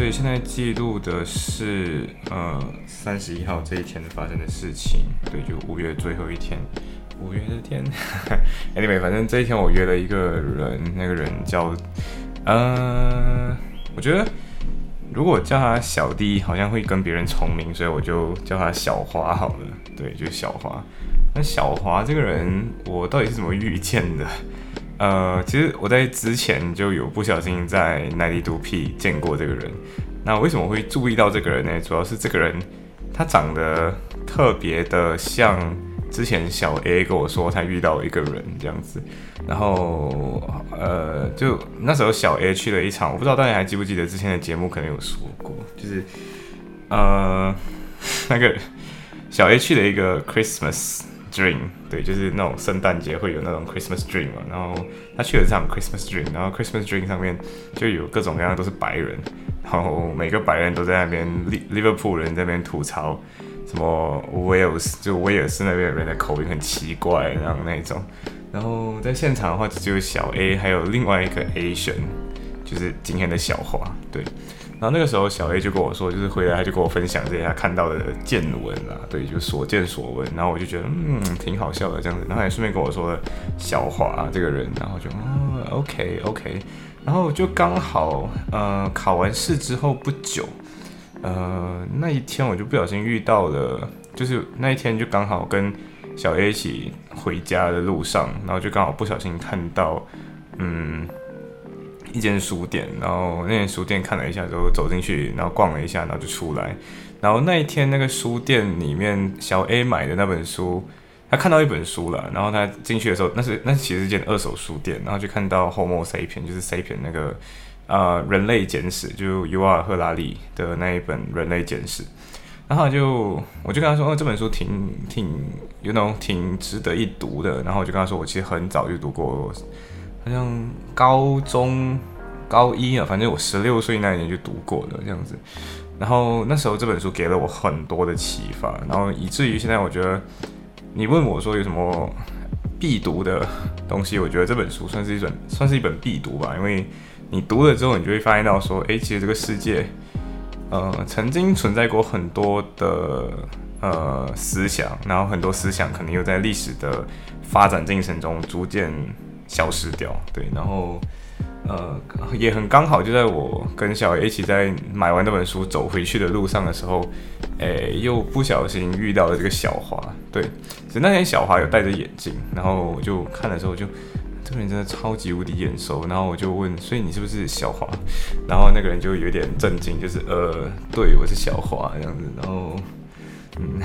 所以现在记录的是呃三十一号这一天发生的事情，对，就五月最后一天，五月的天。anyway，反正这一天我约了一个人，那个人叫呃，我觉得如果叫他小弟，好像会跟别人重名，所以我就叫他小花好了。对，就小花。那小华这个人，我到底是怎么遇见的？呃，其实我在之前就有不小心在 nido P 见过这个人。那为什么会注意到这个人呢？主要是这个人他长得特别的像之前小 A 跟我说他遇到一个人这样子。然后呃，就那时候小 A 去了一场，我不知道大家还记不记得之前的节目可能有说过，就是呃 那个小 A 去了一个 Christmas。Dream，对，就是那种圣诞节会有那种 Christmas Dream 嘛，然后他去了这场 Christmas Dream，然后 Christmas Dream 上面就有各种各样都是白人，然后每个白人都在那边，Liverpool 人在那边吐槽什么 Wales，就威尔士那边人的口音很奇怪，然后那种，然后在现场的话只有小 A，还有另外一个 Asian，就是今天的小华，对。然后那个时候，小 A 就跟我说，就是回来他就跟我分享这些他看到的见闻啦，对，就所见所闻。然后我就觉得，嗯，挺好笑的这样子。然后也顺便跟我说了小华这个人，然后就，嗯，OK OK。然后就刚好，呃，考完试之后不久，呃，那一天我就不小心遇到了，就是那一天就刚好跟小 A 一起回家的路上，然后就刚好不小心看到，嗯。一间书店，然后那间书店看了一下之后走进去，然后逛了一下，然后就出来。然后那一天那个书店里面，小 A 买的那本书，他看到一本书了。然后他进去的时候，那是 那其实是间二手书店，然后就看到 Homo sapien，就是 sapien 那个呃人类简史，就尤瓦赫拉利的那一本人类简史。然后就我就跟他说，哦这本书挺挺，you know 挺值得一读的。然后我就跟他说，我其实很早就读过。像高中高一啊，反正我十六岁那一年就读过了这样子。然后那时候这本书给了我很多的启发，然后以至于现在我觉得，你问我说有什么必读的东西，我觉得这本书算是一本算是一本必读吧。因为你读了之后，你就会发现到说，哎，其实这个世界，呃，曾经存在过很多的呃思想，然后很多思想可能又在历史的发展进程中逐渐。消失掉，对，然后，呃，也很刚好，就在我跟小 A 一起在买完那本书走回去的路上的时候，诶，又不小心遇到了这个小华，对，其实那天小华有戴着眼镜，然后我就看的时候就，这个人真的超级无敌眼熟，然后我就问，所以你是不是小华？然后那个人就有点震惊，就是呃，对我是小华这样子，然后，嗯，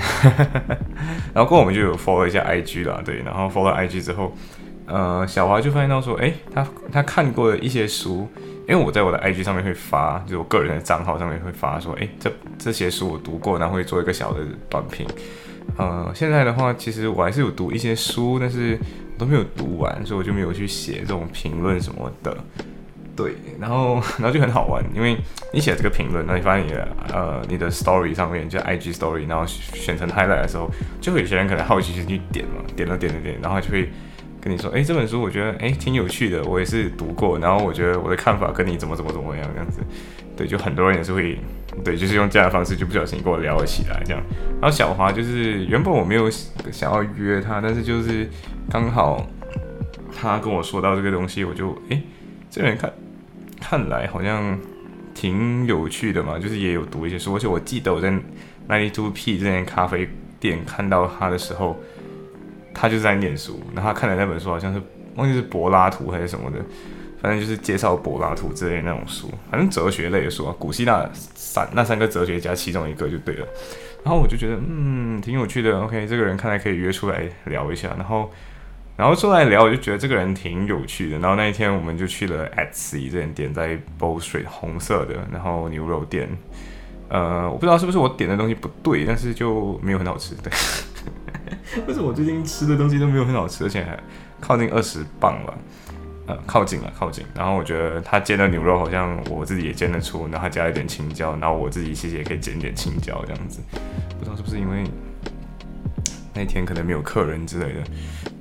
然后过我们就有 follow 一下 IG 啦，对，然后 follow IG 之后。呃，小华就发现到说，哎，他他看过的一些书，因为我在我的 IG 上面会发，就是我个人的账号上面会发说，哎，这这些书我读过，然后会做一个小的短评。呃，现在的话，其实我还是有读一些书，但是都没有读完，所以我就没有去写这种评论什么的。对，然后 然后就很好玩，因为你写这个评论，然后你发现你的呃你的 Story 上面就 IG Story，然后选成 Highlight 的时候，就会有些人可能好奇心去点嘛，点了点了点，然后就会。跟你说，哎，这本书我觉得，哎，挺有趣的，我也是读过，然后我觉得我的看法跟你怎么怎么怎么样这样子，对，就很多人也是会，对，就是用这样的方式就不小心跟我聊了起来这样。然后小华就是原本我没有想要约他，但是就是刚好他跟我说到这个东西，我就，哎，这人看看来好像挺有趣的嘛，就是也有读一些书，而且我记得我在 Ninety Two P 这间咖啡店看到他的时候。他就是在念书，然后他看的那本书好像是忘记是柏拉图还是什么的，反正就是介绍柏拉图之类那种书，反正哲学类的书啊，古希腊三那三个哲学家其中一个就对了。然后我就觉得嗯挺有趣的，OK，这个人看来可以约出来聊一下。然后然后出来聊，我就觉得这个人挺有趣的。然后那一天我们就去了 Etsy 这间店，在 Bosu 红色的，然后牛肉店。呃，我不知道是不是我点的东西不对，但是就没有很好吃。对，为什么我最近吃的东西都没有很好吃，而且还靠近二十磅吧？呃，靠近了，靠近。然后我觉得他煎的牛肉好像我自己也煎得出，然后他加一点青椒，然后我自己其实也可以煎一点青椒这样子。不知道是不是因为那天可能没有客人之类的。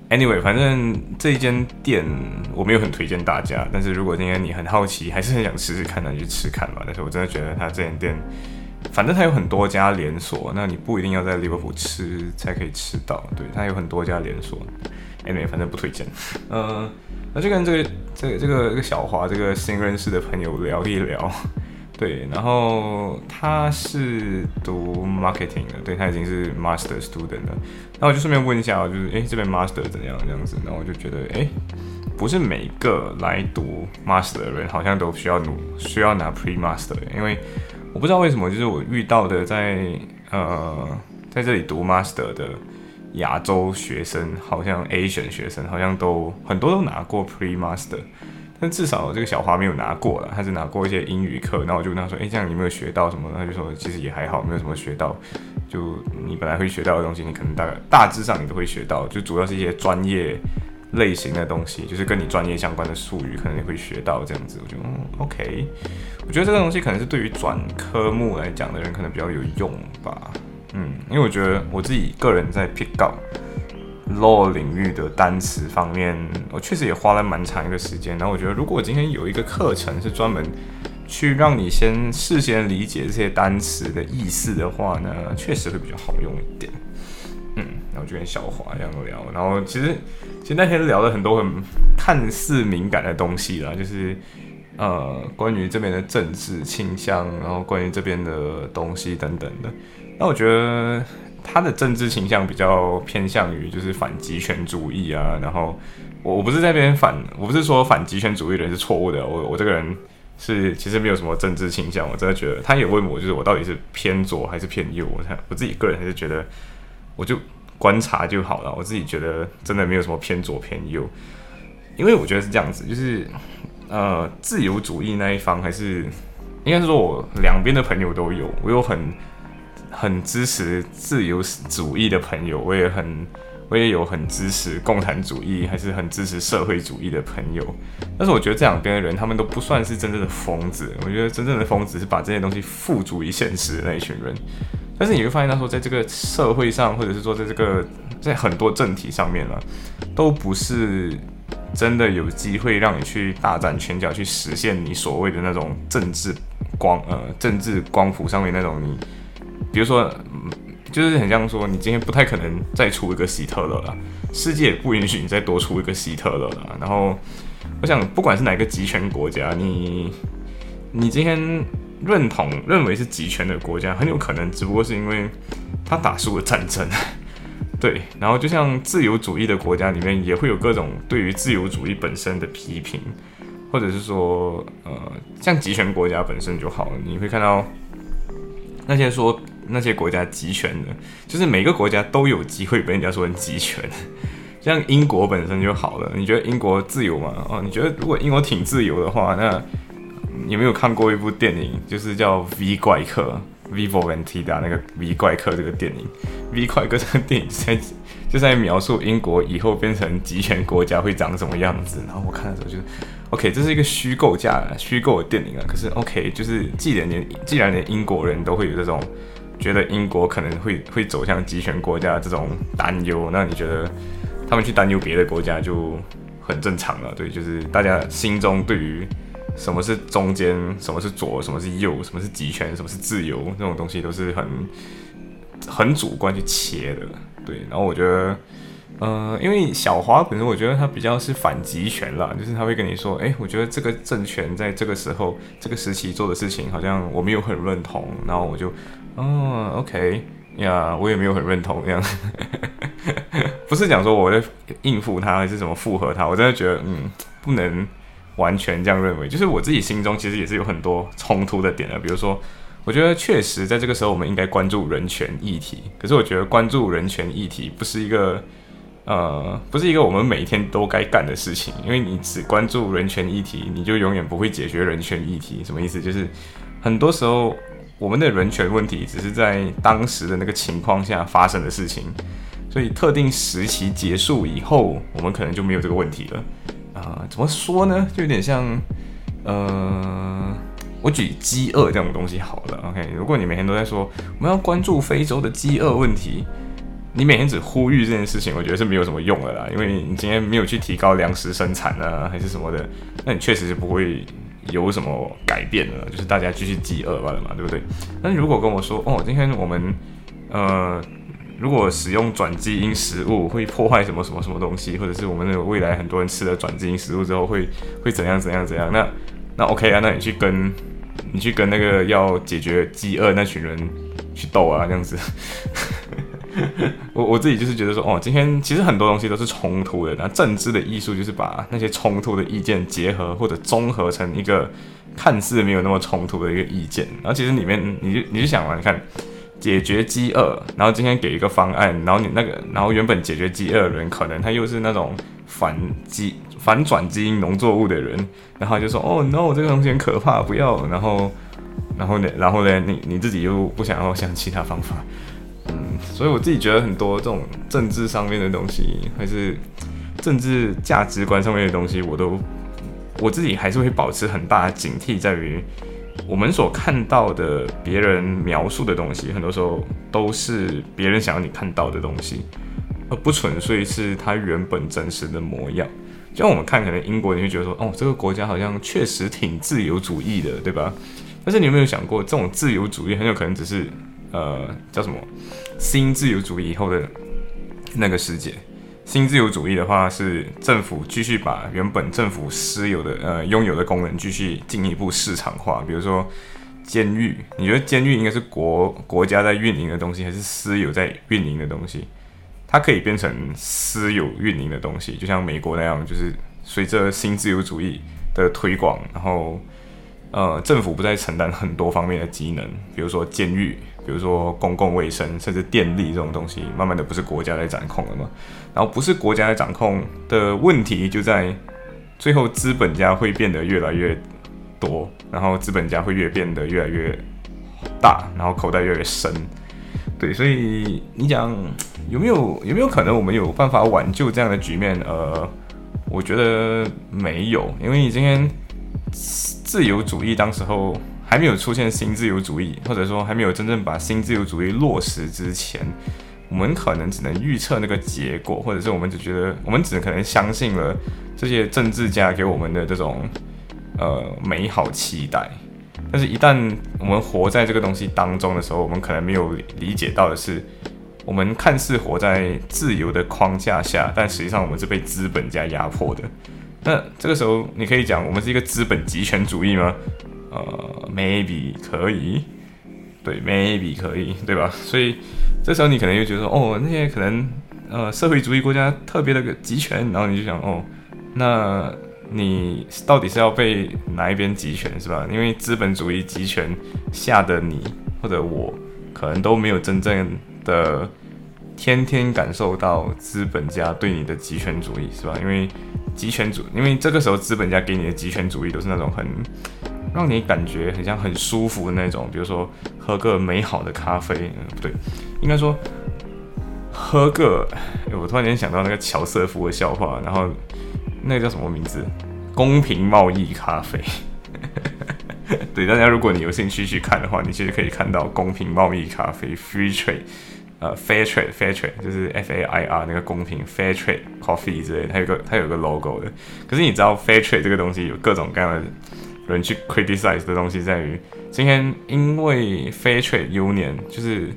Anyway，反正这一间店我没有很推荐大家，但是如果今天你很好奇，还是很想试试看，那你去吃看吧。但是我真的觉得他这间店，反正它有很多家连锁，那你不一定要在利物浦吃才可以吃到。对，它有很多家连锁。Anyway，反正不推荐。嗯。那就跟这个、这个、这个、这个小华这个新认识的朋友聊一聊，对，然后他是读 marketing 的，对他已经是 master student 了。那我就顺便问一下，就是哎，这边 master 怎样这样子？然后我就觉得，哎，不是每个来读 master 的人好像都需要努需要拿 pre master，因为我不知道为什么，就是我遇到的在呃在这里读 master 的。亚洲学生好像 Asian 学生好像都很多都拿过 Pre Master，但至少这个小华没有拿过了，他是拿过一些英语课。那我就跟他说：“哎，这样你有没有学到什么？”他就说：“其实也还好，没有什么学到。就你本来会学到的东西，你可能大概大致上你都会学到，就主要是一些专业类型的东西，就是跟你专业相关的术语，可能你会学到这样子。我就嗯 OK，我觉得这个东西可能是对于转科目来讲的人可能比较有用吧。”嗯，因为我觉得我自己个人在 pick up law 领域的单词方面，我确实也花了蛮长一个时间。然后我觉得，如果我今天有一个课程是专门去让你先事先理解这些单词的意思的话呢，确实会比较好用一点。就跟小华一样聊，然后其实其实那天聊了很多很看似敏感的东西啦，就是呃关于这边的政治倾向，然后关于这边的东西等等的。那我觉得他的政治倾向比较偏向于就是反极权主义啊，然后我我不是在边反，我不是说反极权主义的人是错误的，我我这个人是其实没有什么政治倾向，我真的觉得他也问我就是我到底是偏左还是偏右，我我自己个人还是觉得我就观察就好了，我自己觉得真的没有什么偏左偏右，因为我觉得是这样子，就是呃自由主义那一方还是应该是说我两边的朋友都有，我有很。很支持自由主义的朋友，我也很，我也有很支持共产主义，还是很支持社会主义的朋友。但是我觉得这两边的人，他们都不算是真正的疯子。我觉得真正的疯子是把这些东西付诸于现实的那一群人。但是你会发现，他说在这个社会上，或者是说在这个在很多政体上面了，都不是真的有机会让你去大展拳脚，去实现你所谓的那种政治光呃政治光谱上面那种你。比如说，就是很像说，你今天不太可能再出一个希特勒了，世界不允许你再多出一个希特勒了。然后，我想，不管是哪个集权国家，你你今天认同认为是集权的国家，很有可能只不过是因为他打输了战争。对，然后就像自由主义的国家里面，也会有各种对于自由主义本身的批评，或者是说，呃，像集权国家本身就好了，你会看到那些说。那些国家集权的，就是每个国家都有机会被人家说成集权。像英国本身就好了，你觉得英国自由吗？哦，你觉得如果英国挺自由的话，那有没有看过一部电影，就是叫《V 怪客》（Vivo Vendetta） 那个《V 怪客》这个电影，《V 怪客》这个电影在就在描述英国以后变成集权国家会长什么样子。然后我看的时候就是，OK，这是一个虚构架、虚构的电影啊。可是 OK，就是既然连既然连英国人都会有这种。觉得英国可能会会走向集权国家这种担忧，那你觉得他们去担忧别的国家就很正常了？对，就是大家心中对于什么是中间、什么是左、什么是右、什么是集权、什么是自由这种东西都是很很主观去切的。对，然后我觉得，呃，因为小华本身我觉得他比较是反集权啦，就是他会跟你说，哎，我觉得这个政权在这个时候、这个时期做的事情好像我没有很认同，然后我就。哦，OK 呀，我也没有很认同这样，不是讲说我在应付他还是怎么附和他，我真的觉得嗯，不能完全这样认为，就是我自己心中其实也是有很多冲突的点的，比如说，我觉得确实在这个时候我们应该关注人权议题，可是我觉得关注人权议题不是一个呃，不是一个我们每天都该干的事情，因为你只关注人权议题，你就永远不会解决人权议题，什么意思？就是很多时候。我们的人权问题只是在当时的那个情况下发生的事情，所以特定时期结束以后，我们可能就没有这个问题了。啊，怎么说呢？就有点像，呃，我举饥饿这种东西好了。OK，如果你每天都在说我们要关注非洲的饥饿问题，你每天只呼吁这件事情，我觉得是没有什么用的啦。因为你今天没有去提高粮食生产啊，还是什么的，那你确实是不会有什么改变的，就是大家继续饥饿罢了嘛，对不对？但如果跟我说，哦，今天我们，呃。如果使用转基因食物会破坏什么什么什么东西，或者是我们那个未来很多人吃了转基因食物之后会会怎样怎样怎样？那那 OK 啊，那你去跟你去跟那个要解决饥饿那群人去斗啊，这样子。我我自己就是觉得说，哦，今天其实很多东西都是冲突的。那政治的艺术就是把那些冲突的意见结合或者综合成一个看似没有那么冲突的一个意见。然后其实里面你就你就想嘛，你看。解决饥饿，然后今天给一个方案，然后你那个，然后原本解决饥饿的人，可能他又是那种反基反转基因农作物的人，然后就说哦 no，这个东西很可怕，不要。然后，然后呢，然后呢，你你自己又不想要想其他方法，嗯，所以我自己觉得很多这种政治上面的东西，还是政治价值观上面的东西，我都我自己还是会保持很大的警惕，在于。我们所看到的别人描述的东西，很多时候都是别人想要你看到的东西，而不纯粹是他原本真实的模样。就像我们看，可能英国，你会觉得说，哦，这个国家好像确实挺自由主义的，对吧？但是你有没有想过，这种自由主义很有可能只是，呃，叫什么新自由主义以后的那个世界？新自由主义的话，是政府继续把原本政府私有的呃拥有的功能继续进一步市场化。比如说监狱，你觉得监狱应该是国国家在运营的东西，还是私有在运营的东西？它可以变成私有运营的东西，就像美国那样，就是随着新自由主义的推广，然后呃政府不再承担很多方面的机能，比如说监狱。比如说公共卫生，甚至电力这种东西，慢慢的不是国家在掌控了嘛？然后不是国家在掌控的问题，就在最后资本家会变得越来越多，然后资本家会越变得越来越大，然后口袋越来越深。对，所以你讲有没有有没有可能我们有办法挽救这样的局面？呃，我觉得没有，因为你今天自由主义当时候。还没有出现新自由主义，或者说还没有真正把新自由主义落实之前，我们可能只能预测那个结果，或者是我们只觉得我们只可能相信了这些政治家给我们的这种呃美好期待。但是，一旦我们活在这个东西当中的时候，我们可能没有理解到的是，我们看似活在自由的框架下，但实际上我们是被资本家压迫的。那这个时候，你可以讲我们是一个资本集权主义吗？呃，maybe 可以，对，maybe 可以，对吧？所以这时候你可能又觉得说，哦，那些可能呃社会主义国家特别的个集权，然后你就想，哦，那你到底是要被哪一边集权，是吧？因为资本主义集权下的你或者我，可能都没有真正的天天感受到资本家对你的集权主义，是吧？因为集权主，因为这个时候资本家给你的集权主义都是那种很。让你感觉很像很舒服的那种，比如说喝个美好的咖啡，嗯，不对，应该说喝个……我突然间想到那个乔瑟夫的笑话，然后那个叫什么名字？公平贸易咖啡。对，大家如果你有兴趣去看的话，你其实可以看到公平贸易咖啡 （Free Trade），呃，Fair Trade，Fair Trade 就是 F A I R 那个公平 Fair Trade Coffee 之类，它有个它有个 logo 的。可是你知道 Fair Trade 这个东西有各种各样的。人去 criticize 的东西在于，今天因为 fair trade union 就是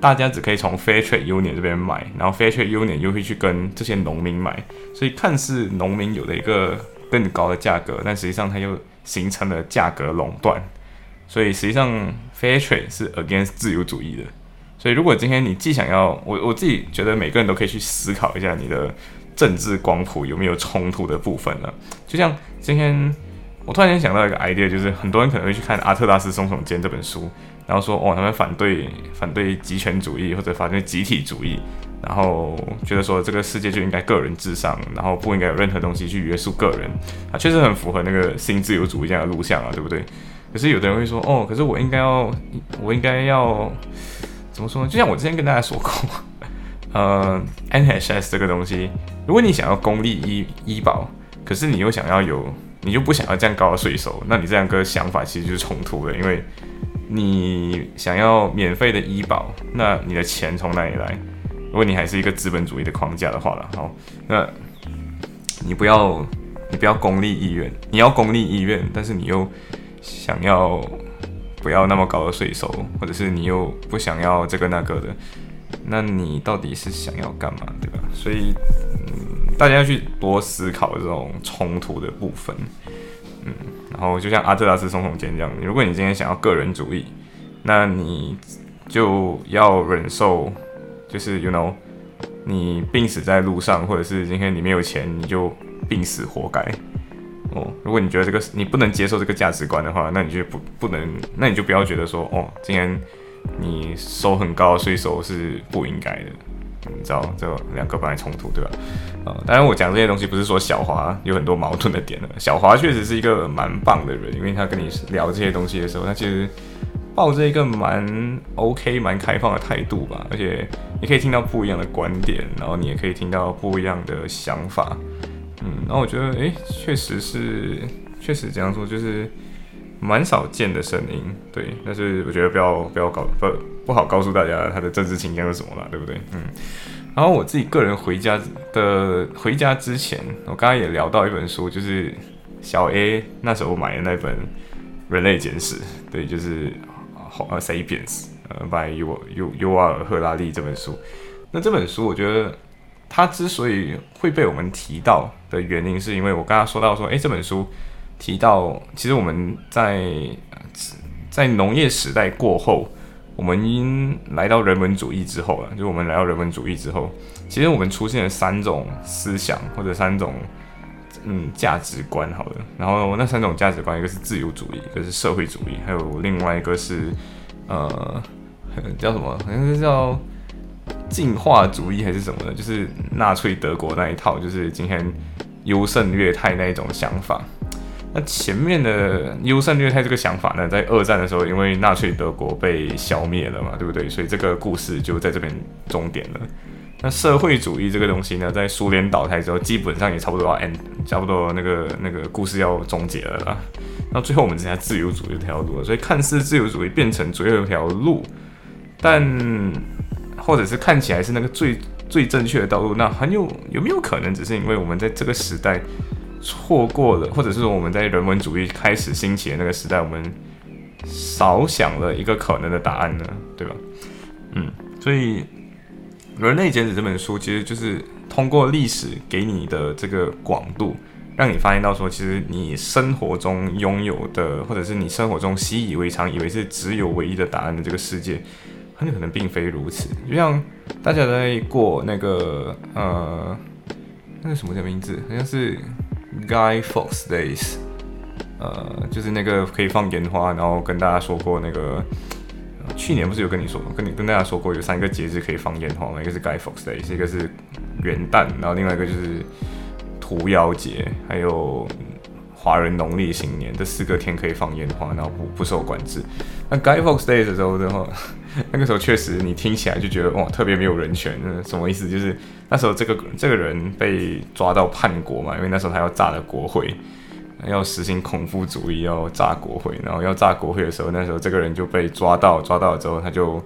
大家只可以从 fair trade union 这边买，然后 fair trade union 又会去跟这些农民买，所以看似农民有了一个更高的价格，但实际上它又形成了价格垄断。所以实际上 fair trade 是 against 自由主义的。所以如果今天你既想要我我自己觉得每个人都可以去思考一下你的政治光谱有没有冲突的部分呢？就像今天。我突然间想到一个 idea，就是很多人可能会去看《阿特拉斯松耸肩》这本书，然后说哦，他们反对反对极权主义或者反对集体主义，然后觉得说这个世界就应该个人至上，然后不应该有任何东西去约束个人。它确实很符合那个新自由主义这样的录像啊，对不对？可是有的人会说，哦，可是我应该要，我应该要怎么说呢？就像我之前跟大家说过，呃，NHS 这个东西，如果你想要公立医医保，可是你又想要有，你就不想要这样高的税收，那你这样个想法其实就是冲突的，因为你想要免费的医保，那你的钱从哪里来？如果你还是一个资本主义的框架的话了，好，那你不要，你不要公立医院，你要公立医院，但是你又想要不要那么高的税收，或者是你又不想要这个那个的，那你到底是想要干嘛，对吧？所以，嗯，大家要去多思考这种冲突的部分，嗯，然后就像阿特拉斯总统这样，如果你今天想要个人主义，那你就要忍受，就是 you know，你病死在路上，或者是今天你没有钱，你就病死活该。哦，如果你觉得这个你不能接受这个价值观的话，那你就不不能，那你就不要觉得说，哦，今天你收很高的税收是不应该的，你知道这两个本来冲突，对吧？啊，当然我讲这些东西不是说小华有很多矛盾的点了，小华确实是一个蛮棒的人，因为他跟你聊这些东西的时候，他其实抱着一个蛮 OK、蛮开放的态度吧，而且你可以听到不一样的观点，然后你也可以听到不一样的想法。嗯，然后我觉得，哎，确实是，确实这样说，就是蛮少见的声音，对。但是我觉得不要不要搞不不好告诉大家他的政治倾向是什么了，对不对？嗯。然后我自己个人回家的回家之前，我刚刚也聊到一本书，就是小 A 那时候买的那本《人类简史》，对，就是呃《Sapiens》呃，by 尤尤尤瓦尔赫拉利这本书。那这本书我觉得。它之所以会被我们提到的原因，是因为我刚刚说到说，诶，这本书提到，其实我们在在农业时代过后，我们因来到人文主义之后了，就我们来到人文主义之后，其实我们出现了三种思想或者三种嗯价值观，好了，然后那三种价值观，一个是自由主义，一个是社会主义，还有另外一个是呃叫什么？好像是叫。进化主义还是什么的，就是纳粹德国那一套，就是今天优胜劣汰那一种想法。那前面的优胜劣汰这个想法呢，在二战的时候，因为纳粹德国被消灭了嘛，对不对？所以这个故事就在这边终点了。那社会主义这个东西呢，在苏联倒台之后，基本上也差不多要 end，差不多那个那个故事要终结了啦。那最后我们只剩下自由主义这条路了，所以看似自由主义变成最后一条路，但。或者是看起来是那个最最正确的道路，那很有有没有可能只是因为我们在这个时代错过了，或者是说我们在人文主义开始兴起的那个时代，我们少想了一个可能的答案呢？对吧？嗯，所以《人类简史》这本书其实就是通过历史给你的这个广度，让你发现到说，其实你生活中拥有的，或者是你生活中习以为常，以为是只有唯一的答案的这个世界。很有可能并非如此，就像大家在过那个呃，那个什么叫名字？好像是 Guy fawks Days，呃，就是那个可以放烟花，然后跟大家说过那个，去年不是有跟你说，跟你跟大家说过有三个节日可以放烟花吗？一个是 Guy fawks Days，一个是元旦，然后另外一个就是屠妖节，还有。华人农历新年这四个天可以放烟花，然后不不受管制。那 Guy Fawkes Day 的时候的话，那个时候确实你听起来就觉得哇，特别没有人权。什么意思？就是那时候这个这个人被抓到叛国嘛，因为那时候他要炸了国会，要实行恐怖主义，要炸国会。然后要炸国会的时候，那时候这个人就被抓到，抓到了之后，他就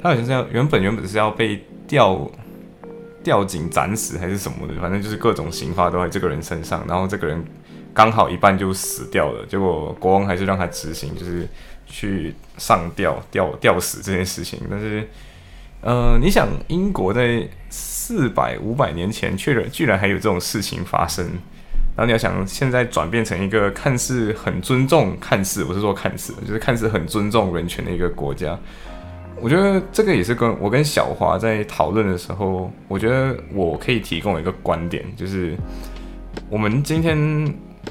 他好像是要原本原本是要被吊吊颈斩死还是什么的，反正就是各种刑罚都在这个人身上。然后这个人。刚好一半就死掉了，结果国王还是让他执行，就是去上吊吊吊死这件事情。但是，呃，你想，英国在四百五百年前，确认居然还有这种事情发生，然后你要想，现在转变成一个看似很尊重，看似不是说看似，就是看似很尊重人权的一个国家，我觉得这个也是跟我跟小华在讨论的时候，我觉得我可以提供一个观点，就是我们今天。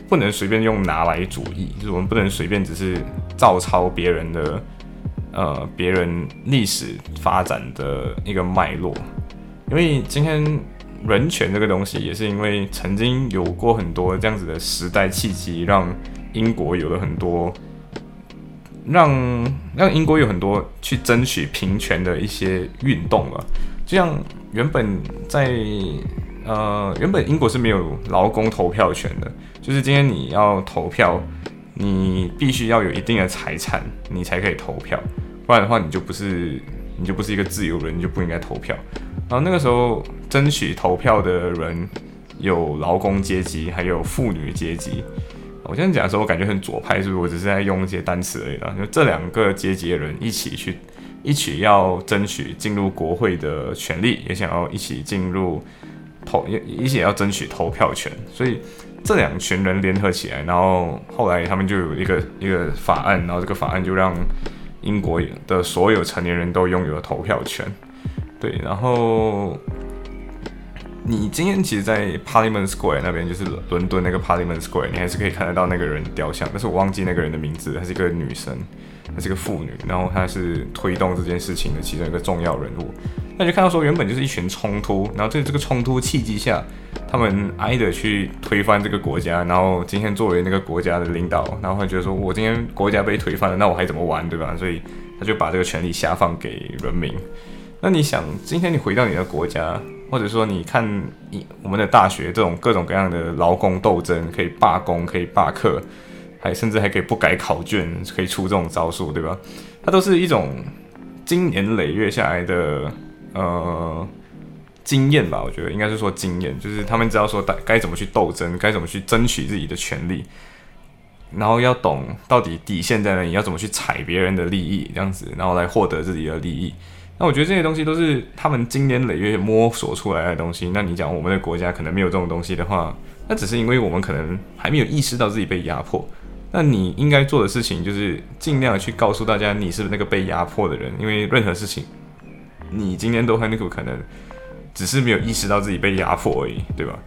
不能随便用拿来主义，就是我们不能随便只是照抄别人的，呃，别人历史发展的一个脉络。因为今天人权这个东西，也是因为曾经有过很多这样子的时代契机，让英国有了很多让让英国有很多去争取平权的一些运动了，就像原本在呃原本英国是没有劳工投票权的，就是今天你要投票，你必须要有一定的财产，你才可以投票，不然的话你就不是你就不是一个自由人，你就不应该投票。然后那个时候争取投票的人有劳工阶级，还有妇女阶级。我现在讲的时候，我感觉很左派，是不是？我只是在用一些单词而已啦。就这两个阶级的人一起去，一起要争取进入国会的权利，也想要一起进入投，也一起要争取投票权。所以这两群人联合起来，然后后来他们就有一个一个法案，然后这个法案就让英国的所有成年人都拥有了投票权。对，然后。你今天其实，在 Parliament Square 那边，就是伦敦那个 Parliament Square，你还是可以看得到那个人雕像，但是我忘记那个人的名字，她是一个女生，她是个妇女，然后她是推动这件事情的其中一个重要人物。那就看到说，原本就是一群冲突，然后在这个冲突契机下，他们挨着去推翻这个国家，然后今天作为那个国家的领导，然后会觉得说，我今天国家被推翻了，那我还怎么玩，对吧？所以他就把这个权利下放给人民。那你想，今天你回到你的国家？或者说，你看一我们的大学这种各种各样的劳工斗争，可以罢工，可以罢课，还甚至还可以不改考卷，可以出这种招数，对吧？它都是一种经年累月下来的呃经验吧。我觉得应该是说经验，就是他们知道说该该怎么去斗争，该怎么去争取自己的权利，然后要懂到底底线在哪里，要怎么去踩别人的利益，这样子，然后来获得自己的利益。那我觉得这些东西都是他们经年累月摸索出来的东西。那你讲我们的国家可能没有这种东西的话，那只是因为我们可能还没有意识到自己被压迫。那你应该做的事情就是尽量去告诉大家你是那个被压迫的人，因为任何事情你今天都很有可能只是没有意识到自己被压迫而已，对吧？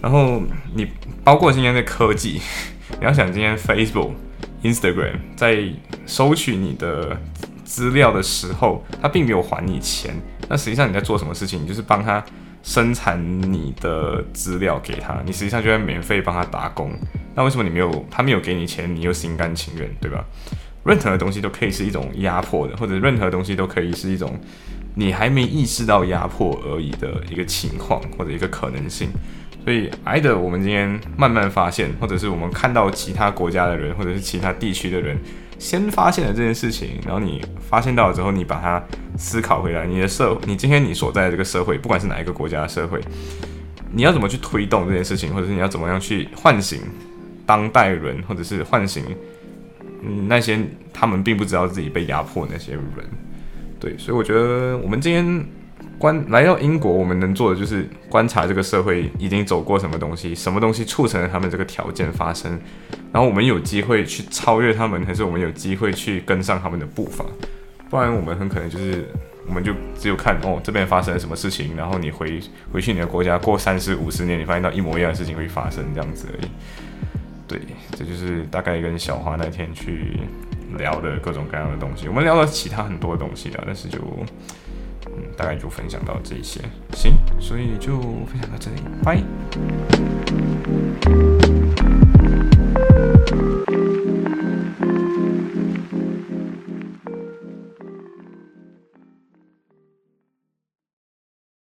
然后你包括今天的科技，你要想今天 Facebook、Instagram 在收取你的。资料的时候，他并没有还你钱。那实际上你在做什么事情？你就是帮他生产你的资料给他，你实际上就在免费帮他打工。那为什么你没有？他没有给你钱，你又心甘情愿，对吧？任何东西都可以是一种压迫的，或者任何东西都可以是一种你还没意识到压迫而已的一个情况或者一个可能性。所以，挨着我们今天慢慢发现，或者是我们看到其他国家的人，或者是其他地区的人。先发现了这件事情，然后你发现到了之后，你把它思考回来。你的社，你今天你所在的这个社会，不管是哪一个国家的社会，你要怎么去推动这件事情，或者是你要怎么样去唤醒当代人，或者是唤醒嗯那些他们并不知道自己被压迫那些人。对，所以我觉得我们今天。观来到英国，我们能做的就是观察这个社会已经走过什么东西，什么东西促成了他们这个条件发生，然后我们有机会去超越他们，还是我们有机会去跟上他们的步伐？不然我们很可能就是我们就只有看哦这边发生了什么事情，然后你回回去你的国家过三十五十年，你发现到一模一样的事情会发生这样子而已。对，这就是大概跟小花那天去聊的各种各样的东西。我们聊了其他很多东西啊，但是就。大概就分享到这些。行所以就分享到这里拜。